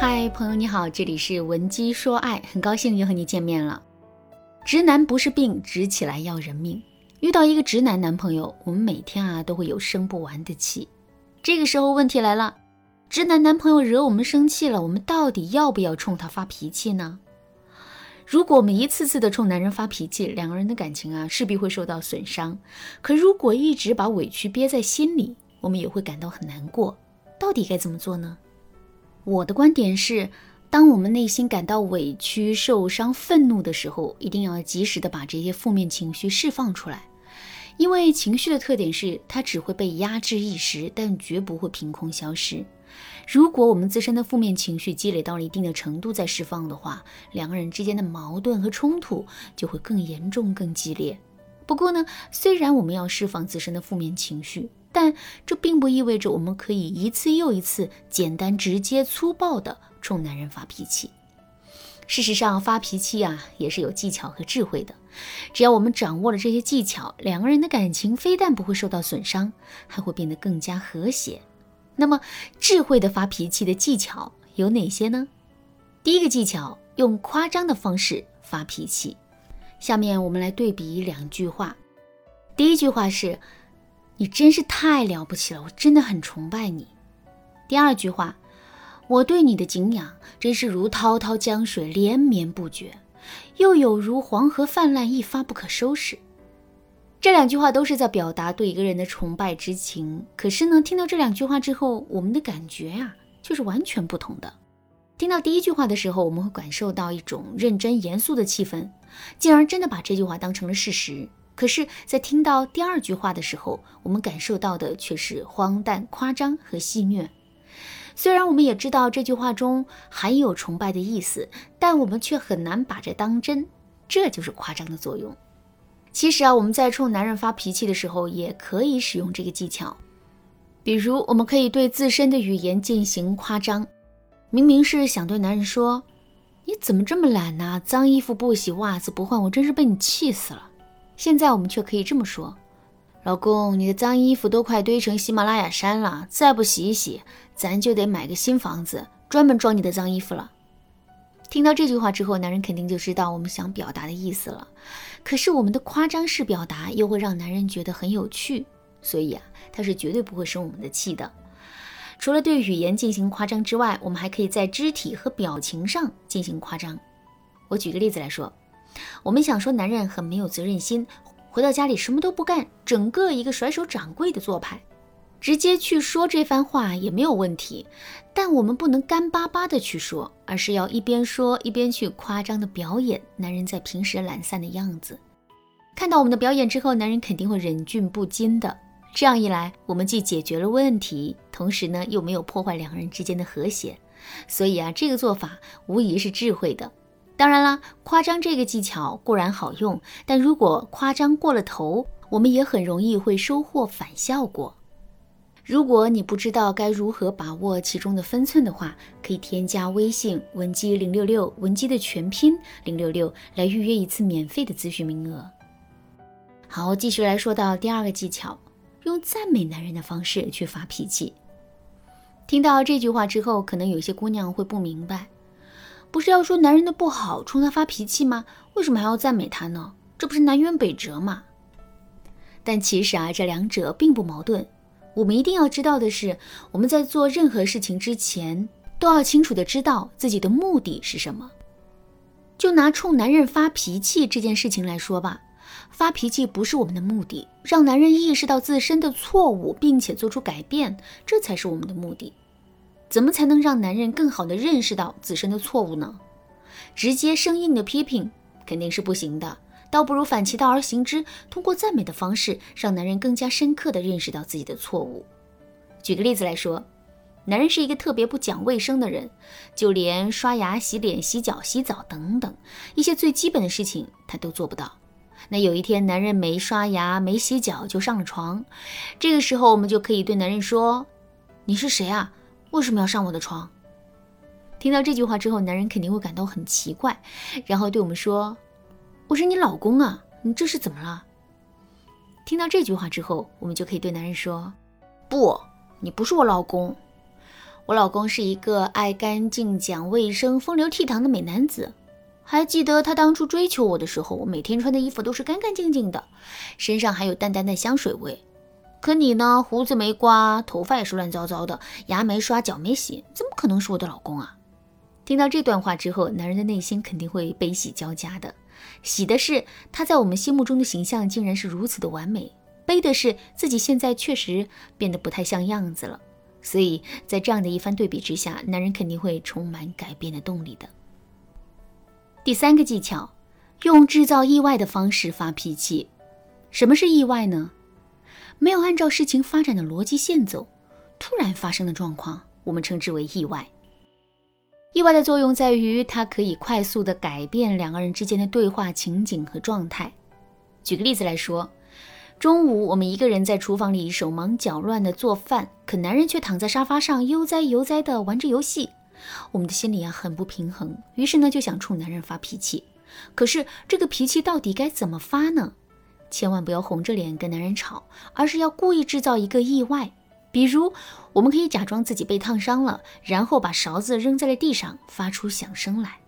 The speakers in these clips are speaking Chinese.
嗨，朋友你好，这里是文姬说爱，很高兴又和你见面了。直男不是病，直起来要人命。遇到一个直男男朋友，我们每天啊都会有生不完的气。这个时候问题来了，直男男朋友惹我们生气了，我们到底要不要冲他发脾气呢？如果我们一次次的冲男人发脾气，两个人的感情啊势必会受到损伤。可如果一直把委屈憋在心里，我们也会感到很难过。到底该怎么做呢？我的观点是，当我们内心感到委屈、受伤、愤怒的时候，一定要及时的把这些负面情绪释放出来。因为情绪的特点是，它只会被压制一时，但绝不会凭空消失。如果我们自身的负面情绪积累到了一定的程度再释放的话，两个人之间的矛盾和冲突就会更严重、更激烈。不过呢，虽然我们要释放自身的负面情绪，但这并不意味着我们可以一次又一次简单、直接、粗暴地冲男人发脾气。事实上，发脾气啊也是有技巧和智慧的。只要我们掌握了这些技巧，两个人的感情非但不会受到损伤，还会变得更加和谐。那么，智慧的发脾气的技巧有哪些呢？第一个技巧，用夸张的方式发脾气。下面我们来对比两句话。第一句话是。你真是太了不起了，我真的很崇拜你。第二句话，我对你的敬仰真是如滔滔江水连绵不绝，又有如黄河泛滥一发不可收拾。这两句话都是在表达对一个人的崇拜之情。可是呢，听到这两句话之后，我们的感觉呀却是完全不同的。听到第一句话的时候，我们会感受到一种认真严肃的气氛，进而真的把这句话当成了事实。可是，在听到第二句话的时候，我们感受到的却是荒诞、夸张和戏谑。虽然我们也知道这句话中含有崇拜的意思，但我们却很难把这当真。这就是夸张的作用。其实啊，我们在冲男人发脾气的时候，也可以使用这个技巧。比如，我们可以对自身的语言进行夸张。明明是想对男人说：“你怎么这么懒呢？脏衣服不洗，袜子不换，我真是被你气死了。”现在我们却可以这么说：“老公，你的脏衣服都快堆成喜马拉雅山了，再不洗一洗，咱就得买个新房子，专门装你的脏衣服了。”听到这句话之后，男人肯定就知道我们想表达的意思了。可是我们的夸张式表达又会让男人觉得很有趣，所以啊，他是绝对不会生我们的气的。除了对语言进行夸张之外，我们还可以在肢体和表情上进行夸张。我举个例子来说。我们想说男人很没有责任心，回到家里什么都不干，整个一个甩手掌柜的做派，直接去说这番话也没有问题。但我们不能干巴巴的去说，而是要一边说一边去夸张的表演男人在平时懒散的样子。看到我们的表演之后，男人肯定会忍俊不禁的。这样一来，我们既解决了问题，同时呢又没有破坏两人之间的和谐。所以啊，这个做法无疑是智慧的。当然啦，夸张这个技巧固然好用，但如果夸张过了头，我们也很容易会收获反效果。如果你不知道该如何把握其中的分寸的话，可以添加微信文姬零六六，文姬的全拼零六六，来预约一次免费的咨询名额。好，继续来说到第二个技巧，用赞美男人的方式去发脾气。听到这句话之后，可能有些姑娘会不明白。不是要说男人的不好，冲他发脾气吗？为什么还要赞美他呢？这不是南辕北辙吗？但其实啊，这两者并不矛盾。我们一定要知道的是，我们在做任何事情之前，都要清楚的知道自己的目的是什么。就拿冲男人发脾气这件事情来说吧，发脾气不是我们的目的，让男人意识到自身的错误，并且做出改变，这才是我们的目的。怎么才能让男人更好的认识到自身的错误呢？直接生硬的批评肯定是不行的，倒不如反其道而行之，通过赞美的方式，让男人更加深刻的认识到自己的错误。举个例子来说，男人是一个特别不讲卫生的人，就连刷牙、洗脸、洗脚、洗澡等等一些最基本的事情他都做不到。那有一天，男人没刷牙、没洗脚就上了床，这个时候我们就可以对男人说：“你是谁啊？”为什么要上我的床？听到这句话之后，男人肯定会感到很奇怪，然后对我们说：“我是你老公啊，你这是怎么了？”听到这句话之后，我们就可以对男人说：“不，你不是我老公，我老公是一个爱干净、讲卫生、风流倜傥的美男子。还记得他当初追求我的时候，我每天穿的衣服都是干干净净的，身上还有淡淡的香水味。可你呢，胡子没刮，头发也是乱糟糟的，牙没刷，脚没洗，怎么可能是我的老公啊？听到这段话之后，男人的内心肯定会悲喜交加的。喜的是他在我们心目中的形象竟然是如此的完美，悲的是自己现在确实变得不太像样子了。所以在这样的一番对比之下，男人肯定会充满改变的动力的。第三个技巧，用制造意外的方式发脾气。什么是意外呢？没有按照事情发展的逻辑线走，突然发生的状况，我们称之为意外。意外的作用在于，它可以快速的改变两个人之间的对话情景和状态。举个例子来说。中午，我们一个人在厨房里手忙脚乱的做饭，可男人却躺在沙发上悠哉悠哉地玩着游戏。我们的心里啊很不平衡，于是呢就想冲男人发脾气。可是这个脾气到底该怎么发呢？千万不要红着脸跟男人吵，而是要故意制造一个意外。比如，我们可以假装自己被烫伤了，然后把勺子扔在了地上，发出响声来。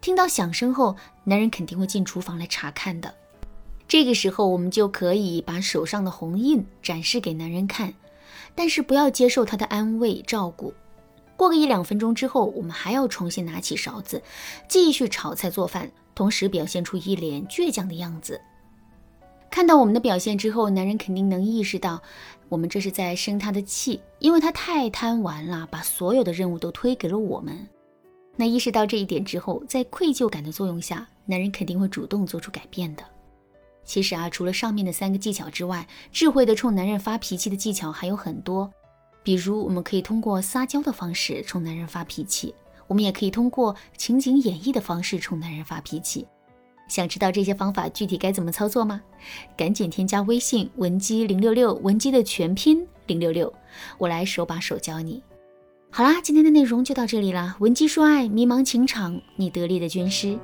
听到响声后，男人肯定会进厨房来查看的。这个时候，我们就可以把手上的红印展示给男人看，但是不要接受他的安慰照顾。过个一两分钟之后，我们还要重新拿起勺子，继续炒菜做饭，同时表现出一脸倔强的样子。看到我们的表现之后，男人肯定能意识到我们这是在生他的气，因为他太贪玩了，把所有的任务都推给了我们。那意识到这一点之后，在愧疚感的作用下，男人肯定会主动做出改变的。其实啊，除了上面的三个技巧之外，智慧的冲男人发脾气的技巧还有很多。比如，我们可以通过撒娇的方式冲男人发脾气；我们也可以通过情景演绎的方式冲男人发脾气。想知道这些方法具体该怎么操作吗？赶紧添加微信文姬零六六，文姬的全拼零六六，我来手把手教你。好啦，今天的内容就到这里啦。文姬说爱，迷茫情场，你得力的军师。